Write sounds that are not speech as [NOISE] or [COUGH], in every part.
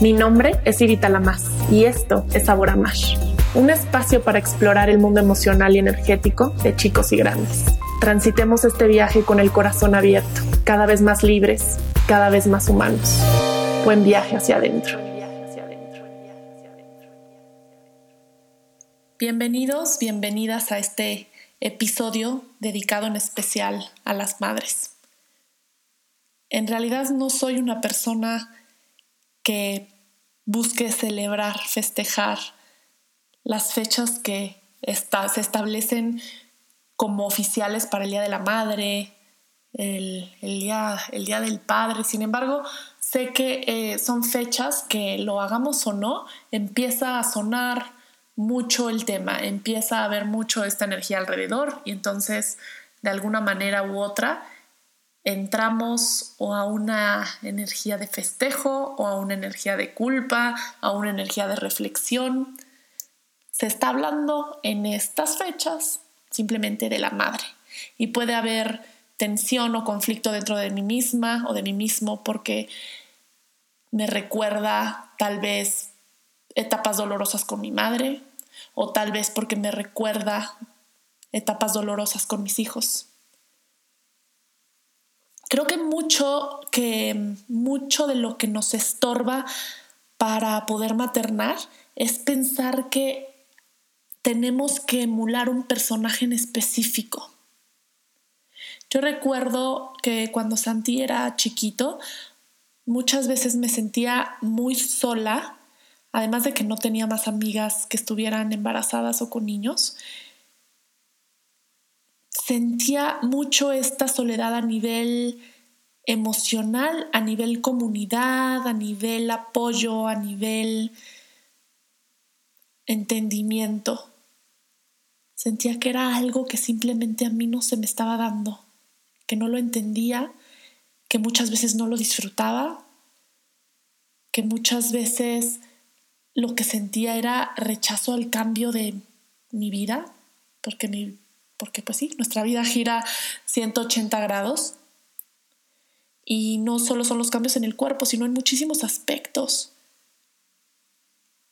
Mi nombre es Irita Lamas y esto es Sabor a un espacio para explorar el mundo emocional y energético de chicos y grandes. Transitemos este viaje con el corazón abierto, cada vez más libres, cada vez más humanos. Buen viaje hacia adentro. Bienvenidos, bienvenidas a este episodio dedicado en especial a las madres. En realidad no soy una persona que busque celebrar, festejar las fechas que se establecen como oficiales para el Día de la Madre, el, día, el día del Padre. Sin embargo, sé que eh, son fechas que lo hagamos o no, empieza a sonar mucho el tema, empieza a haber mucho esta energía alrededor y entonces de alguna manera u otra entramos o a una energía de festejo o a una energía de culpa, a una energía de reflexión. Se está hablando en estas fechas simplemente de la madre y puede haber tensión o conflicto dentro de mí misma o de mí mismo porque me recuerda tal vez etapas dolorosas con mi madre o tal vez porque me recuerda etapas dolorosas con mis hijos creo que mucho, que mucho de lo que nos estorba para poder maternar es pensar que tenemos que emular un personaje en específico. Yo recuerdo que cuando Santi era chiquito, muchas veces me sentía muy sola, además de que no tenía más amigas que estuvieran embarazadas o con niños sentía mucho esta soledad a nivel emocional, a nivel comunidad, a nivel apoyo, a nivel entendimiento. Sentía que era algo que simplemente a mí no se me estaba dando, que no lo entendía, que muchas veces no lo disfrutaba, que muchas veces lo que sentía era rechazo al cambio de mi vida, porque mi porque pues sí, nuestra vida gira 180 grados y no solo son los cambios en el cuerpo, sino en muchísimos aspectos.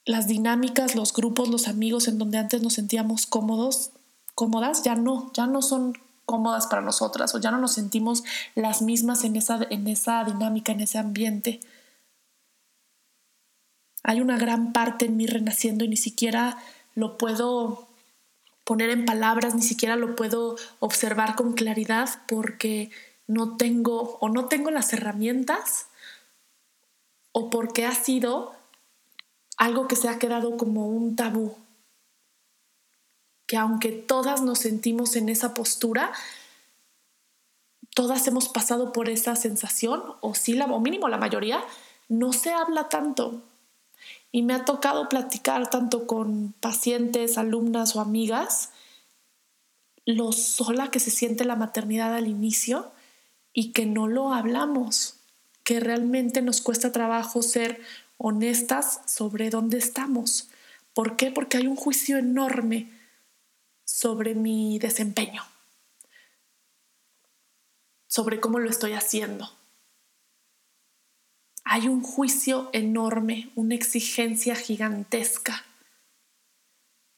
Las dinámicas, los grupos, los amigos en donde antes nos sentíamos cómodos, cómodas, ya no, ya no son cómodas para nosotras o ya no nos sentimos las mismas en esa, en esa dinámica, en ese ambiente. Hay una gran parte en mí renaciendo y ni siquiera lo puedo poner en palabras, ni siquiera lo puedo observar con claridad porque no tengo o no tengo las herramientas o porque ha sido algo que se ha quedado como un tabú. Que aunque todas nos sentimos en esa postura, todas hemos pasado por esa sensación, o sí, la, o mínimo la mayoría, no se habla tanto. Y me ha tocado platicar tanto con pacientes, alumnas o amigas, lo sola que se siente la maternidad al inicio y que no lo hablamos, que realmente nos cuesta trabajo ser honestas sobre dónde estamos. ¿Por qué? Porque hay un juicio enorme sobre mi desempeño, sobre cómo lo estoy haciendo hay un juicio enorme, una exigencia gigantesca,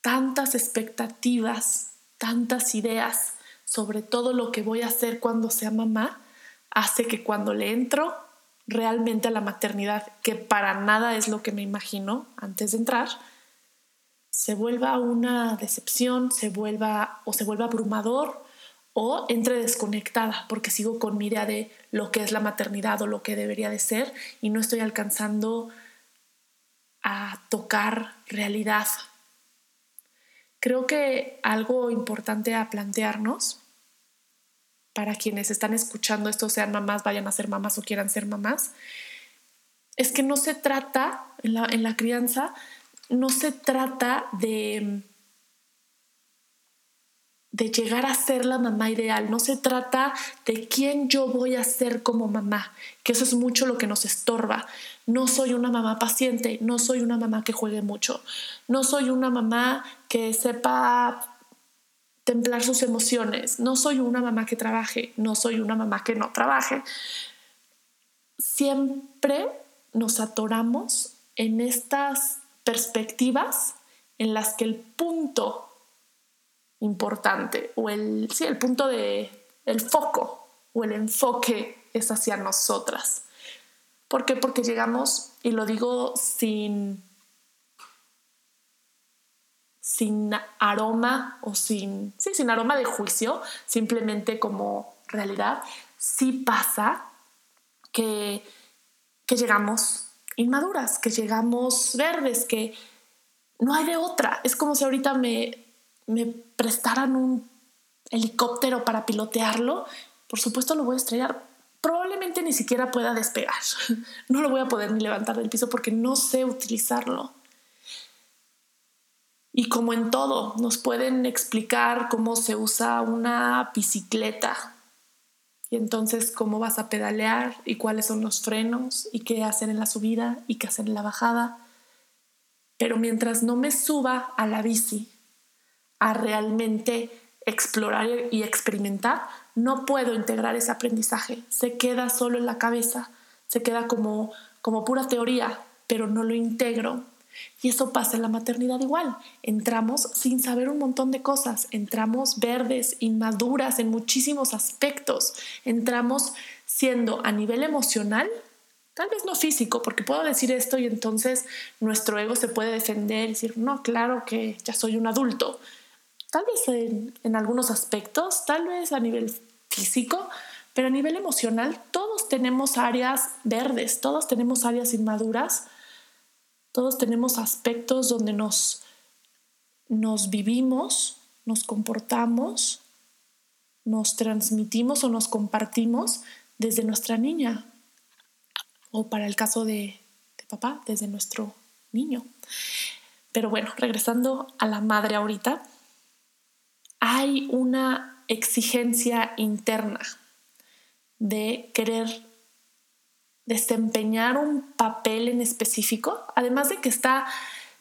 tantas expectativas, tantas ideas sobre todo lo que voy a hacer cuando sea mamá, hace que cuando le entro realmente a la maternidad, que para nada es lo que me imagino antes de entrar, se vuelva una decepción, se vuelva o se vuelva abrumador o entre desconectada porque sigo con mi idea de lo que es la maternidad o lo que debería de ser y no estoy alcanzando a tocar realidad. Creo que algo importante a plantearnos para quienes están escuchando esto, sean mamás, vayan a ser mamás o quieran ser mamás, es que no se trata en la, en la crianza, no se trata de de llegar a ser la mamá ideal, no se trata de quién yo voy a ser como mamá, que eso es mucho lo que nos estorba. No soy una mamá paciente, no soy una mamá que juegue mucho, no soy una mamá que sepa templar sus emociones, no soy una mamá que trabaje, no soy una mamá que no trabaje. Siempre nos atoramos en estas perspectivas en las que el punto importante o el, sí, el punto de el foco o el enfoque es hacia nosotras. ¿Por qué? Porque llegamos, y lo digo sin, sin aroma o sin, sí, sin aroma de juicio, simplemente como realidad, sí pasa que, que llegamos inmaduras, que llegamos verdes, que no hay de otra. Es como si ahorita me, me prestaran un helicóptero para pilotearlo. Por supuesto lo voy a estrellar. Probablemente ni siquiera pueda despegar. [LAUGHS] No lo voy a poder ni levantar del piso porque no sé utilizarlo. Y como en todo, nos pueden explicar cómo se usa una bicicleta, y entonces cómo vas a pedalear y cuáles son los frenos y qué hacer en la subida y qué hacer en la bajada. Pero mientras no me suba a la bici a realmente explorar y experimentar, no puedo integrar ese aprendizaje. Se queda solo en la cabeza, se queda como, como pura teoría, pero no lo integro y eso pasa en la maternidad igual. Entramos sin saber un montón de cosas, entramos verdes, inmaduras en muchísimos aspectos, entramos siendo a nivel emocional, tal vez no físico, porque puedo decir esto y entonces nuestro ego se puede defender y decir, no, claro que ya soy un adulto. Tal vez en, en algunos aspectos, tal vez a nivel físico, pero a nivel emocional todos tenemos áreas verdes, todos tenemos áreas inmaduras todos tenemos aspectos donde nos, nos vivimos, nos comportamos, nos transmitimos o nos compartimos desde nuestra niña o para el caso de, de papá, desde nuestro niño. Pero bueno, regresando a la madre ahorita, hay una exigencia interna de querer desempeñar un papel en específico, además de que está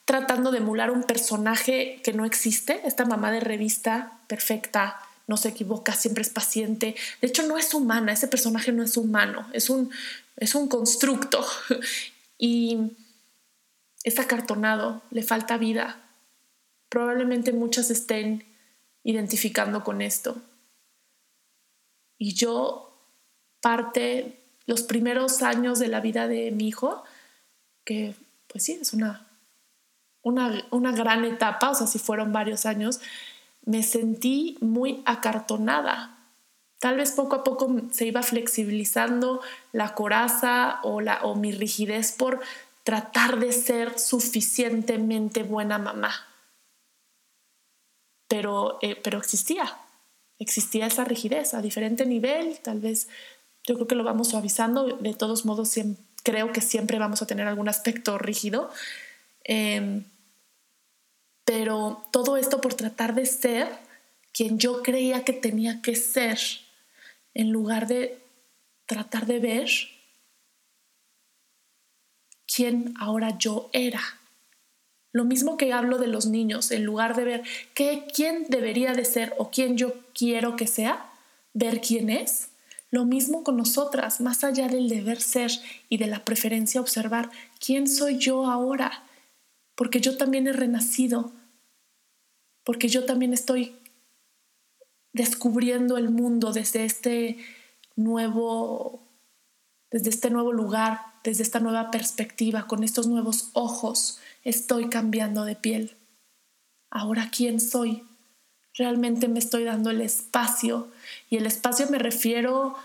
tratando de emular un personaje que no existe, esta mamá de revista perfecta, no se equivoca, siempre es paciente. De hecho, no es humana, ese personaje no es humano, es un, es un constructo [LAUGHS] y es acartonado, le falta vida. Probablemente muchas estén identificando con esto. Y yo parte los primeros años de la vida de mi hijo, que pues sí, es una, una, gran etapa, o sea, si fueron varios años, me sentí muy acartonada. Tal vez poco a poco se iba flexibilizando la coraza o, la, o mi rigidez por tratar de ser suficientemente buena mamá. Pero, eh, pero existía, existía esa rigidez a diferente nivel, tal vez yo creo que lo vamos suavizando. De todos modos, creo que siempre vamos a tener algún aspecto rígido. Em, pero todo esto por tratar de ser quien yo creía que tenía que ser, en lugar de tratar de ver quién ahora yo era. Lo mismo que hablo de los niños, en lugar de ver qué, quién debería de ser o quién yo quiero que sea, ver quién es. Lo mismo con nosotras, más allá del deber ser y de la preferencia observar quién soy yo ahora, porque yo también he renacido, porque yo también estoy descubriendo el mundo desde este nuevo desde este nuevo lugar, desde esta nueva perspectiva, con estos nuevos ojos, estoy cambiando de piel. Ahora, ¿quién soy? realmente me estoy dando el espacio. Y el espacio me refiero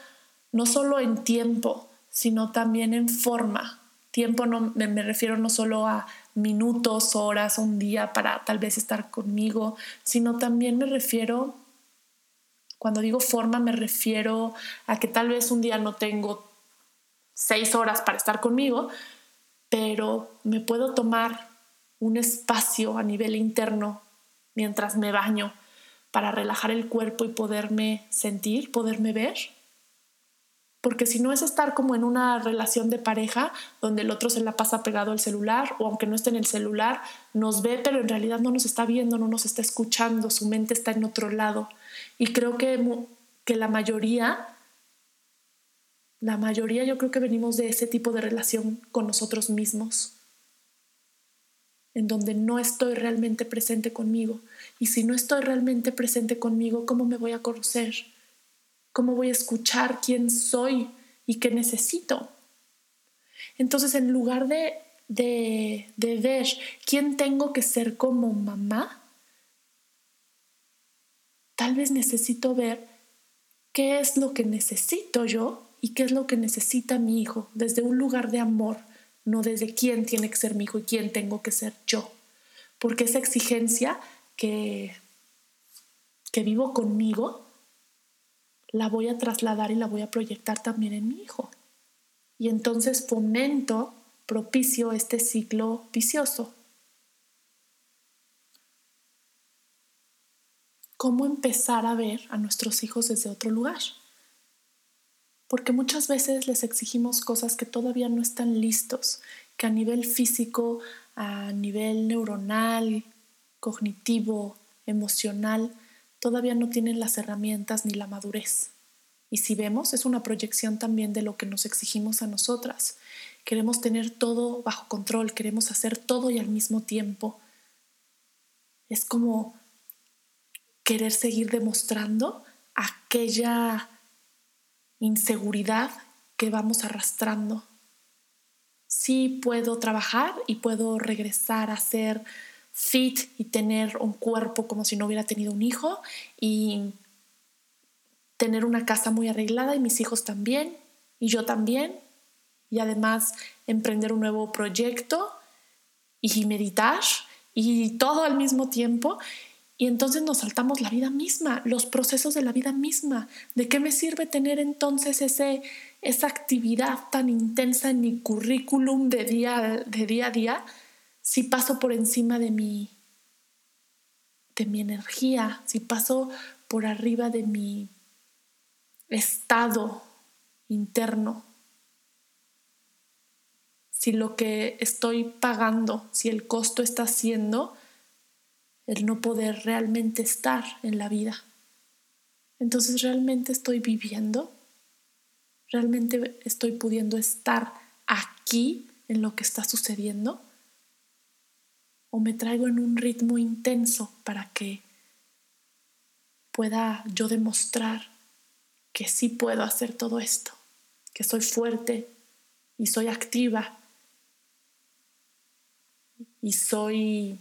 no solo en tiempo, sino también en forma. Tiempo no, me, me refiero no solo a minutos, horas, un día para tal vez estar conmigo, sino también me refiero, cuando digo forma, me refiero a que tal vez un día no tengo seis horas para estar conmigo, pero me puedo tomar un espacio a nivel interno mientras me baño, para relajar el cuerpo y poderme sentir, poderme ver. Porque si no es estar como en una relación de pareja donde el otro se la pasa pegado al celular o aunque no esté en el celular, nos ve pero en realidad no nos está viendo, no nos está escuchando, su mente está en otro lado. Y creo que, que la mayoría, la mayoría yo creo que venimos de ese tipo de relación con nosotros mismos. en donde no estoy realmente presente conmigo. Y si no estoy realmente presente conmigo, ¿cómo me voy a conocer? ¿Cómo voy a escuchar quién soy y qué necesito? Entonces, en lugar de, de, de ver quién tengo que ser como mamá, tal vez necesito ver qué es lo que necesito yo y qué es lo que necesita mi hijo desde un lugar de amor, no desde quién tiene que ser mi hijo y quién tengo que ser yo. Porque esa exigencia que, que vivo conmigo, la voy a trasladar y la voy a proyectar también en mi hijo. Y entonces fomento, propicio este ciclo vicioso. ¿Cómo empezar a ver a nuestros hijos desde otro lugar? Porque muchas veces les exigimos cosas que todavía no están listos, que a nivel físico, a nivel neuronal, cognitivo, emocional, todavía no tienen las herramientas ni la madurez. Y si vemos, es una proyección también de lo que nos exigimos a nosotras. Queremos tener todo bajo control, queremos hacer todo y al mismo tiempo. Es como querer seguir demostrando aquella inseguridad que vamos arrastrando. Sí puedo trabajar y puedo regresar a ser fit y tener un cuerpo como si no hubiera tenido un hijo y tener una casa muy arreglada y mis hijos también y yo también y además emprender un nuevo proyecto y meditar y todo al mismo tiempo y entonces nos saltamos la vida misma, los procesos de la vida misma. ¿De qué me sirve tener entonces ese, esa actividad tan intensa en mi currículum de día, de día a día si paso por encima de mi, de mi energía, si paso por arriba de mi estado interno? Si lo que estoy pagando, si el costo está siendo el no poder realmente estar en la vida. Entonces, ¿realmente estoy viviendo? ¿Realmente estoy pudiendo estar aquí en lo que está sucediendo? ¿O me traigo en un ritmo intenso para que pueda yo demostrar que sí puedo hacer todo esto, que soy fuerte y soy activa y soy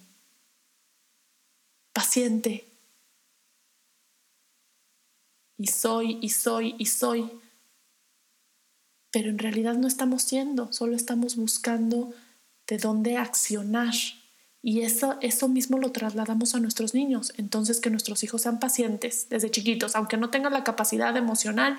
paciente. Y soy, y soy, y soy. Pero en realidad no estamos siendo, solo estamos buscando de dónde accionar. Y eso, eso mismo lo trasladamos a nuestros niños. Entonces, que nuestros hijos sean pacientes desde chiquitos, aunque no tengan la capacidad emocional,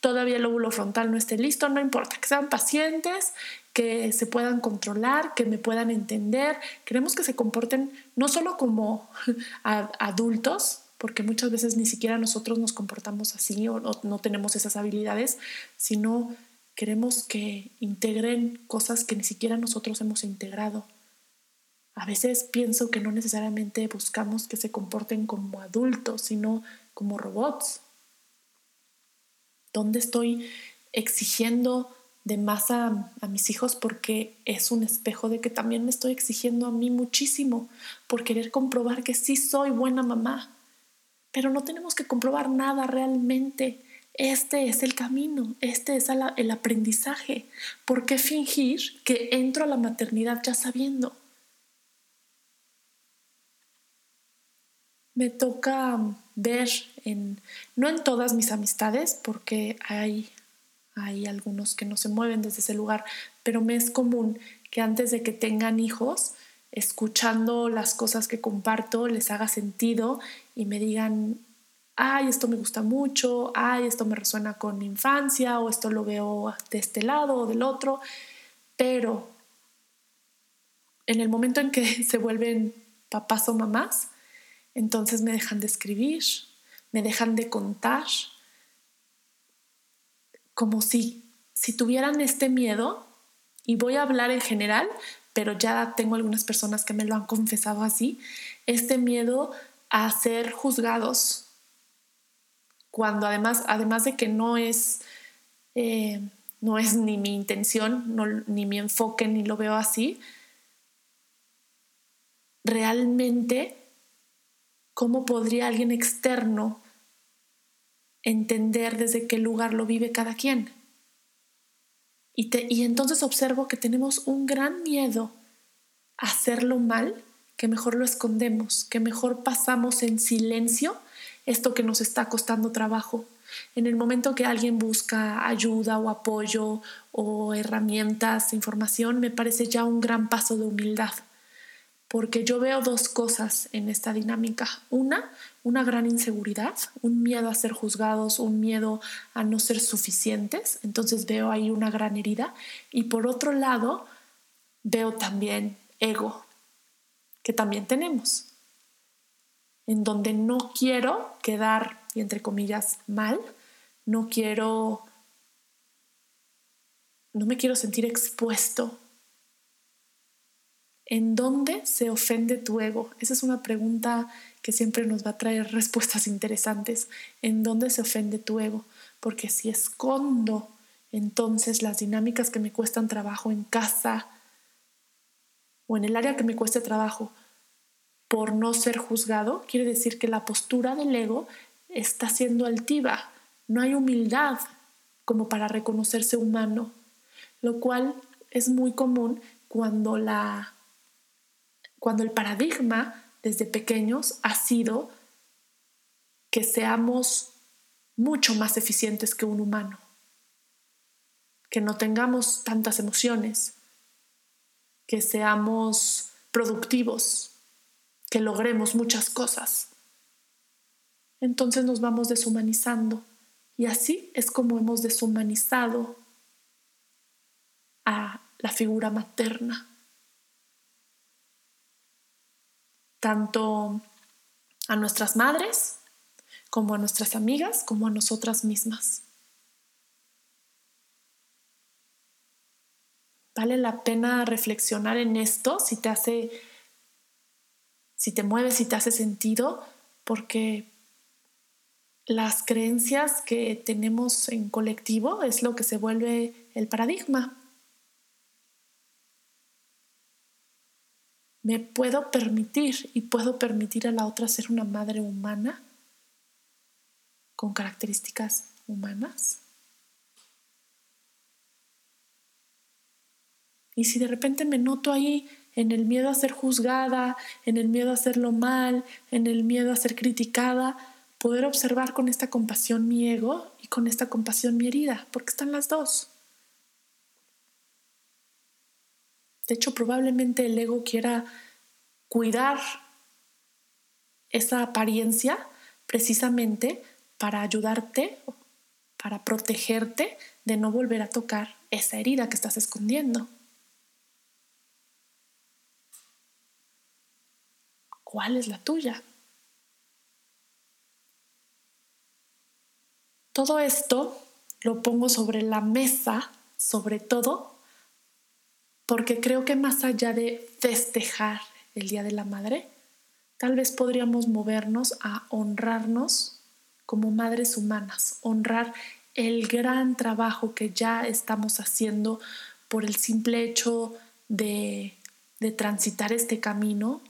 todavía el lóbulo frontal no esté listo, no importa, que sean pacientes, que se puedan controlar, que me puedan entender. Queremos que se comporten no solo como [LAUGHS] adultos, porque muchas veces ni siquiera nosotros nos comportamos así o no tenemos esas habilidades, sino queremos que integren cosas que ni siquiera nosotros hemos integrado a veces pienso que no necesariamente buscamos que se comporten como adultos, sino como robots. ¿Dónde estoy exigiendo de más a, mis hijos porque es un espejo de que también me estoy exigiendo a mí muchísimo por querer comprobar que sí soy buena mamá? Pero no tenemos que comprobar nada realmente. Este es el camino, este es el aprendizaje. ¿Por qué fingir que entro a la maternidad ya sabiendo? me toca ver en, no en todas mis amistades, porque hay, hay algunos que no se mueven desde ese lugar, pero me es común que antes de que tengan hijos, escuchando las cosas que comparto, les haga sentido y me digan, ay, esto me gusta mucho, ay, esto me resuena con mi infancia, o esto lo veo de este lado o del otro, pero en el momento en que [LAUGHS] se vuelven papás o mamás, entonces me dejan de escribir, me dejan de contar, como si, si tuvieran este miedo, y voy a hablar en general, pero ya tengo algunas personas que me lo han confesado así, este miedo a ser juzgados, cuando además, además de que no es, eh, no es ni mi intención, ni mi enfoque, ni lo veo así, realmente cómo podría alguien externo entender desde qué lugar lo vive cada quien. Y, y entonces observo que tenemos un gran miedo a hacerlo mal, que mejor lo escondemos, que mejor pasamos en silencio esto que nos está costando trabajo. En el momento que alguien busca ayuda o apoyo o herramientas, información, me parece ya un gran paso de humildad porque yo veo dos cosas en esta dinámica. Una, una gran inseguridad, un miedo a ser juzgados, un miedo a no ser suficientes. Entonces veo ahí una gran herida. Y por otro lado, veo también ego, que también tenemos, en donde no quiero quedar, y entre comillas, mal, no quiero, no me quiero sentir expuesto ¿En dónde se ofende tu ego? Esa es una pregunta que siempre nos va a traer [LAUGHS] respuestas interesantes. ¿En dónde se ofende tu ego? Porque si escondo entonces las dinámicas que me cuestan trabajo en casa o en el área que me cueste trabajo por no ser juzgado, quiere decir que la postura del ego está siendo altiva. No hay humildad como para reconocerse humano, lo cual es muy común cuando la cuando el paradigma desde pequeños ha sido que seamos mucho más eficientes que un humano, que no tengamos tantas emociones, que seamos productivos, que logremos muchas cosas. Entonces nos vamos deshumanizando y así es como hemos deshumanizado a la figura materna. Tanto a nuestras madres como a nuestras amigas, como a nosotras mismas. Vale la pena reflexionar en esto si te hace, si te mueve, si te hace sentido, porque las creencias que tenemos en colectivo es lo que se vuelve el paradigma. Me puedo permitir y puedo permitir a la otra ser una madre humana con características humanas. Y si de repente me noto ahí en el miedo a ser juzgada, en el miedo a hacerlo mal, en el miedo a ser criticada, poder observar con esta compasión mi ego y con esta compasión mi herida, porque están las dos. De hecho, probablemente el ego quiera cuidar esa apariencia precisamente para ayudarte, para protegerte de no volver a tocar esa herida que estás escondiendo. ¿Cuál es la tuya? Todo esto lo pongo sobre la mesa, sobre todo porque creo que más allá de festejar el Día de la Madre, tal vez podríamos movernos a honrarnos como madres humanas, honrar el gran trabajo que ya estamos haciendo por el simple hecho de, de transitar este camino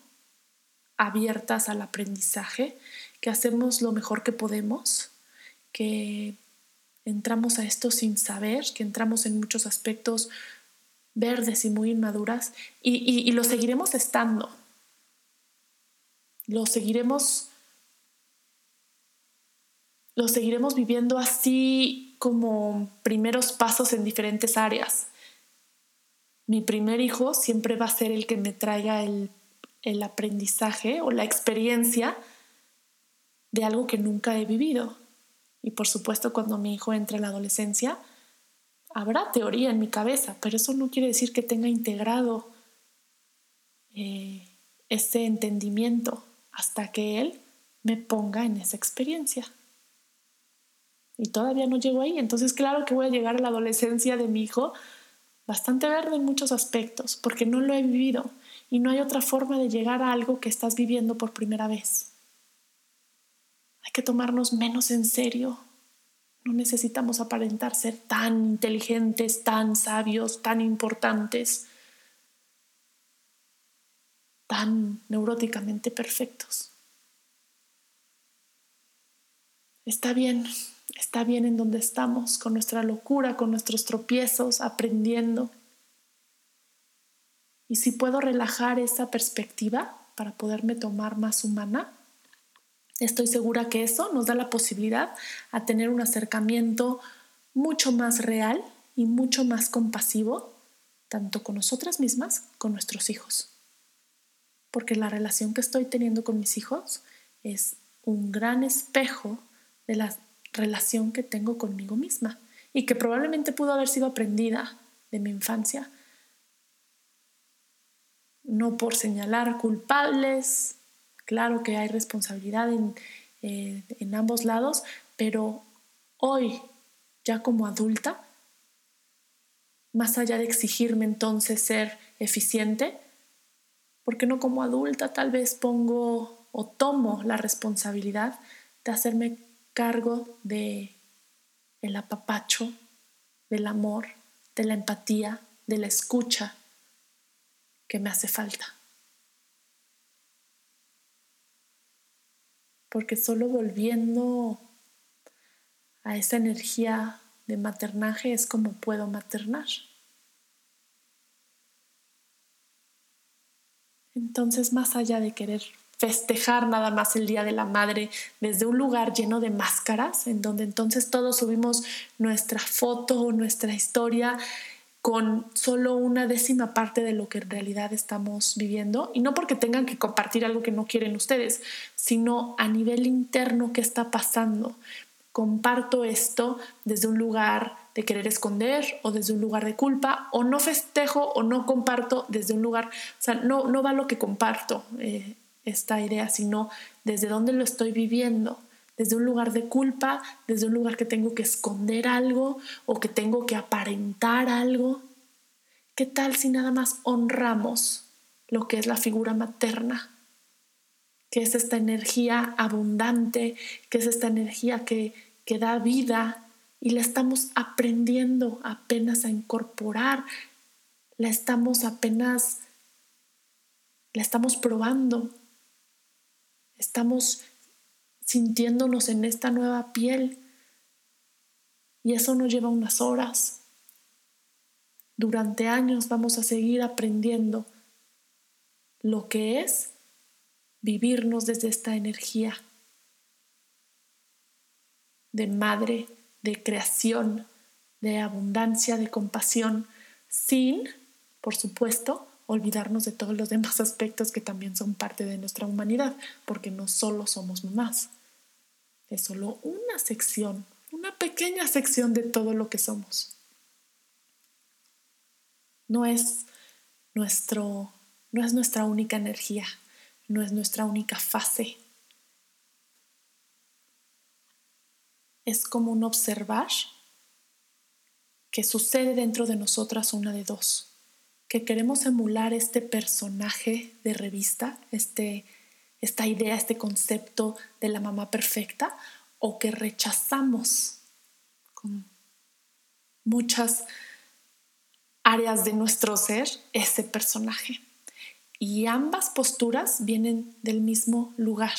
abiertas al aprendizaje, que hacemos lo mejor que podemos, que entramos a esto sin saber, que entramos en muchos aspectos verdes y muy inmaduras y, lo seguiremos estando. Lo seguiremos, lo seguiremos viviendo así como primeros pasos en diferentes áreas. Mi primer hijo siempre va a ser el que me traiga el, el aprendizaje o la experiencia de algo que nunca he vivido. Y por supuesto, cuando mi hijo entra en la adolescencia, habrá teoría en mi cabeza, pero eso no quiere decir que tenga integrado eh, ese entendimiento hasta que él me ponga en esa experiencia. Y todavía no llego ahí, entonces claro que voy a llegar a la adolescencia de mi hijo bastante verde en muchos aspectos, porque no lo he vivido y no hay otra forma de llegar a algo que estás viviendo por primera vez. Hay que tomarnos menos en serio no necesitamos aparentar ser tan inteligentes, tan sabios, tan importantes, tan neuróticamente perfectos. Está bien, está bien en donde estamos, con nuestra locura, con nuestros tropiezos, aprendiendo. Y si puedo relajar esa perspectiva para poderme tomar más humana, estoy segura que eso nos da la posibilidad a tener un acercamiento mucho más real y mucho más compasivo, tanto con nosotras mismas, con nuestros hijos. Porque la relación que estoy teniendo con mis hijos es un gran espejo de la relación que tengo conmigo misma y que probablemente pudo haber sido aprendida de mi infancia. No por señalar culpables, claro que hay responsabilidad en, eh, en ambos lados, pero hoy, ya como adulta, más allá de exigirme entonces ser eficiente, porque no como adulta tal vez pongo o tomo la responsabilidad de hacerme cargo de el apapacho, del amor, de la empatía, de la escucha que me hace falta. Porque solo volviendo a esa energía de maternaje es como puedo maternar. Entonces, más allá de querer festejar nada más el Día de la Madre desde un lugar lleno de máscaras, en donde entonces todos subimos nuestra foto o nuestra historia con solo una décima parte de lo que en realidad estamos viviendo, y no porque tengan que compartir algo que no quieren ustedes, sino a nivel interno qué está pasando. Comparto esto desde un lugar de querer esconder o desde un lugar de culpa, o no festejo o no comparto desde un lugar, o sea, no, no va lo que comparto. Eh, esta idea, sino desde dónde lo estoy viviendo, desde un lugar de culpa, desde un lugar que tengo que esconder algo o que tengo que aparentar algo. ¿Qué tal si nada más honramos lo que es la figura materna? Que es esta energía abundante, que es esta energía que, que da vida y la estamos aprendiendo apenas a incorporar, la estamos apenas, la estamos probando, Estamos sintiéndonos en esta nueva piel y eso nos lleva unas horas. Durante años vamos a seguir aprendiendo lo que es vivirnos desde esta energía de madre, de creación, de abundancia, de compasión, sin, por supuesto, olvidarnos de todos los demás [LAUGHS] aspectos que también son parte de nuestra humanidad, porque no solo somos mamás, es solo una sección, una pequeña sección de todo lo que somos. No es nuestro no es nuestra única energía, no es nuestra única fase. Es como un observar que sucede dentro de nosotras una de dos que queremos emular este personaje de revista, este, esta idea, este concepto de la mamá perfecta, o que rechazamos con muchas áreas de nuestro ser ese personaje. Y ambas posturas vienen del mismo lugar,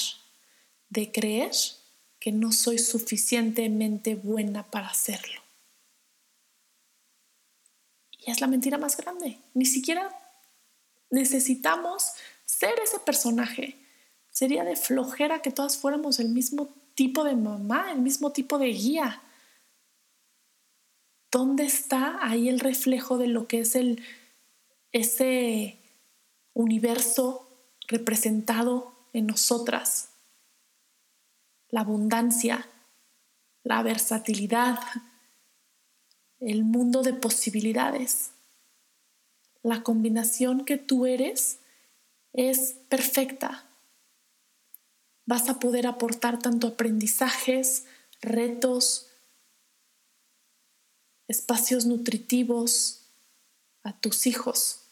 de creer que no soy suficientemente buena para hacerlo. Y es la mentira más grande. Ni siquiera necesitamos ser ese personaje. Sería de flojera que todas fuéramos el mismo tipo de mamá, el mismo tipo de guía. ¿Dónde está ahí el reflejo de lo que es el, ese universo representado en nosotras? La abundancia, la versatilidad, el mundo de posibilidades. La combinación que tú eres es perfecta. Vas a poder aportar tanto aprendizajes, retos, espacios nutritivos a tus hijos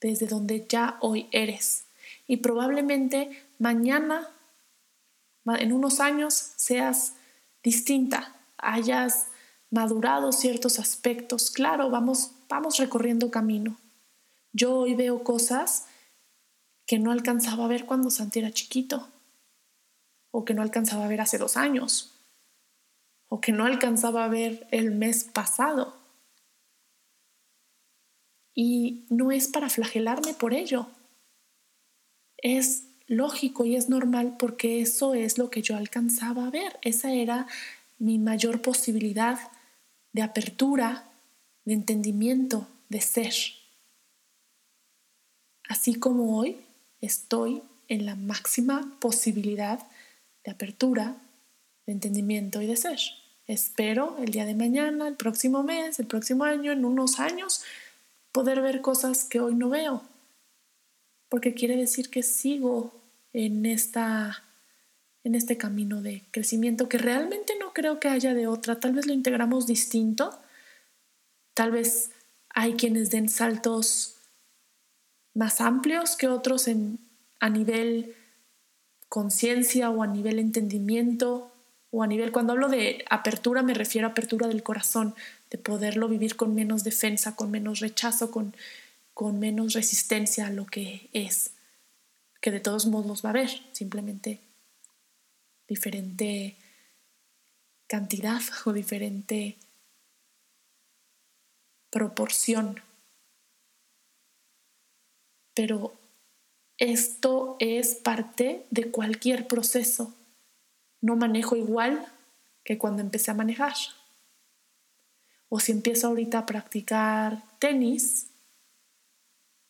desde donde ya hoy eres. Y probablemente mañana, en unos años, seas distinta, hayas madurado ciertos aspectos. Claro, vamos, vamos recorriendo camino. Yo hoy veo cosas que no alcanzaba a ver cuando Santi era chiquito, o que no alcanzaba a ver hace dos años, o que no alcanzaba a ver el mes pasado. Y no es para flagelarme por ello. Es lógico y es normal porque eso es lo que yo alcanzaba a ver. Esa era mi mayor posibilidad de apertura, de entendimiento, de ser. Así como hoy estoy en la máxima posibilidad de apertura, de entendimiento y de ser. Espero el día de mañana, el próximo mes, el próximo año, en unos años, poder ver cosas que hoy no veo, porque quiere decir que sigo en, esta, en este camino de crecimiento que realmente no creo que haya de otra, tal vez lo integramos distinto, tal vez hay quienes den saltos más amplios que otros en, a nivel conciencia o a nivel entendimiento o a nivel, cuando hablo de apertura me refiero a apertura del corazón, de poderlo vivir con menos defensa, con menos rechazo, con, con menos resistencia a lo que es, que de todos modos va a haber, simplemente diferente cantidad [LAUGHS] o diferente proporción. Pero esto es parte de cualquier proceso. No manejo igual que cuando empecé a manejar. O si empiezo ahorita a practicar tenis,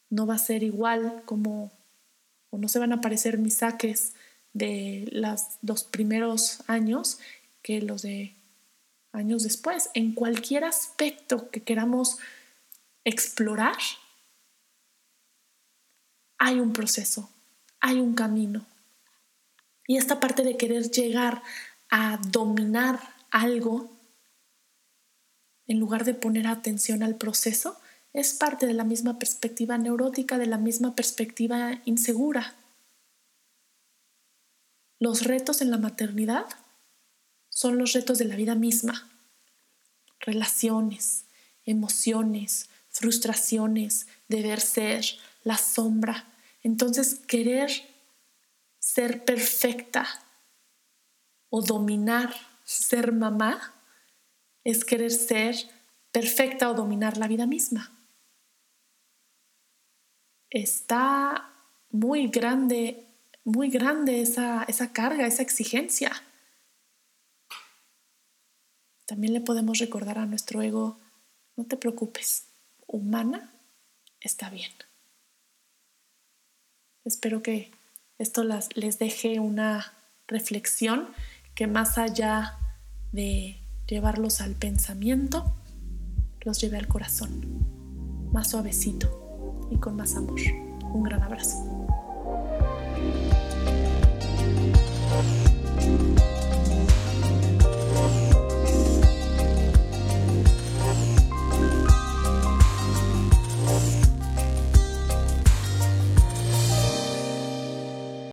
no va a ser igual como, o no se van a parecer mis saques de los primeros años que los de años después. En cualquier aspecto que queramos explorar, hay un proceso, hay un camino. Y esta parte de querer llegar a dominar algo, en lugar de poner atención al proceso, es parte de la misma perspectiva neurótica, de la misma perspectiva insegura. Los retos en la maternidad son los retos de la vida misma. Relaciones, emociones, frustraciones, deber ser, la sombra, entonces, querer ser perfecta o dominar ser mamá es querer ser perfecta o dominar la vida misma. Está muy grande, muy grande esa, esa carga, esa exigencia. También le podemos recordar a nuestro ego, no te preocupes, humana está bien. Espero que esto les deje una reflexión que más allá de llevarlos al pensamiento, los lleve al corazón, más suavecito y con más amor. Un gran abrazo.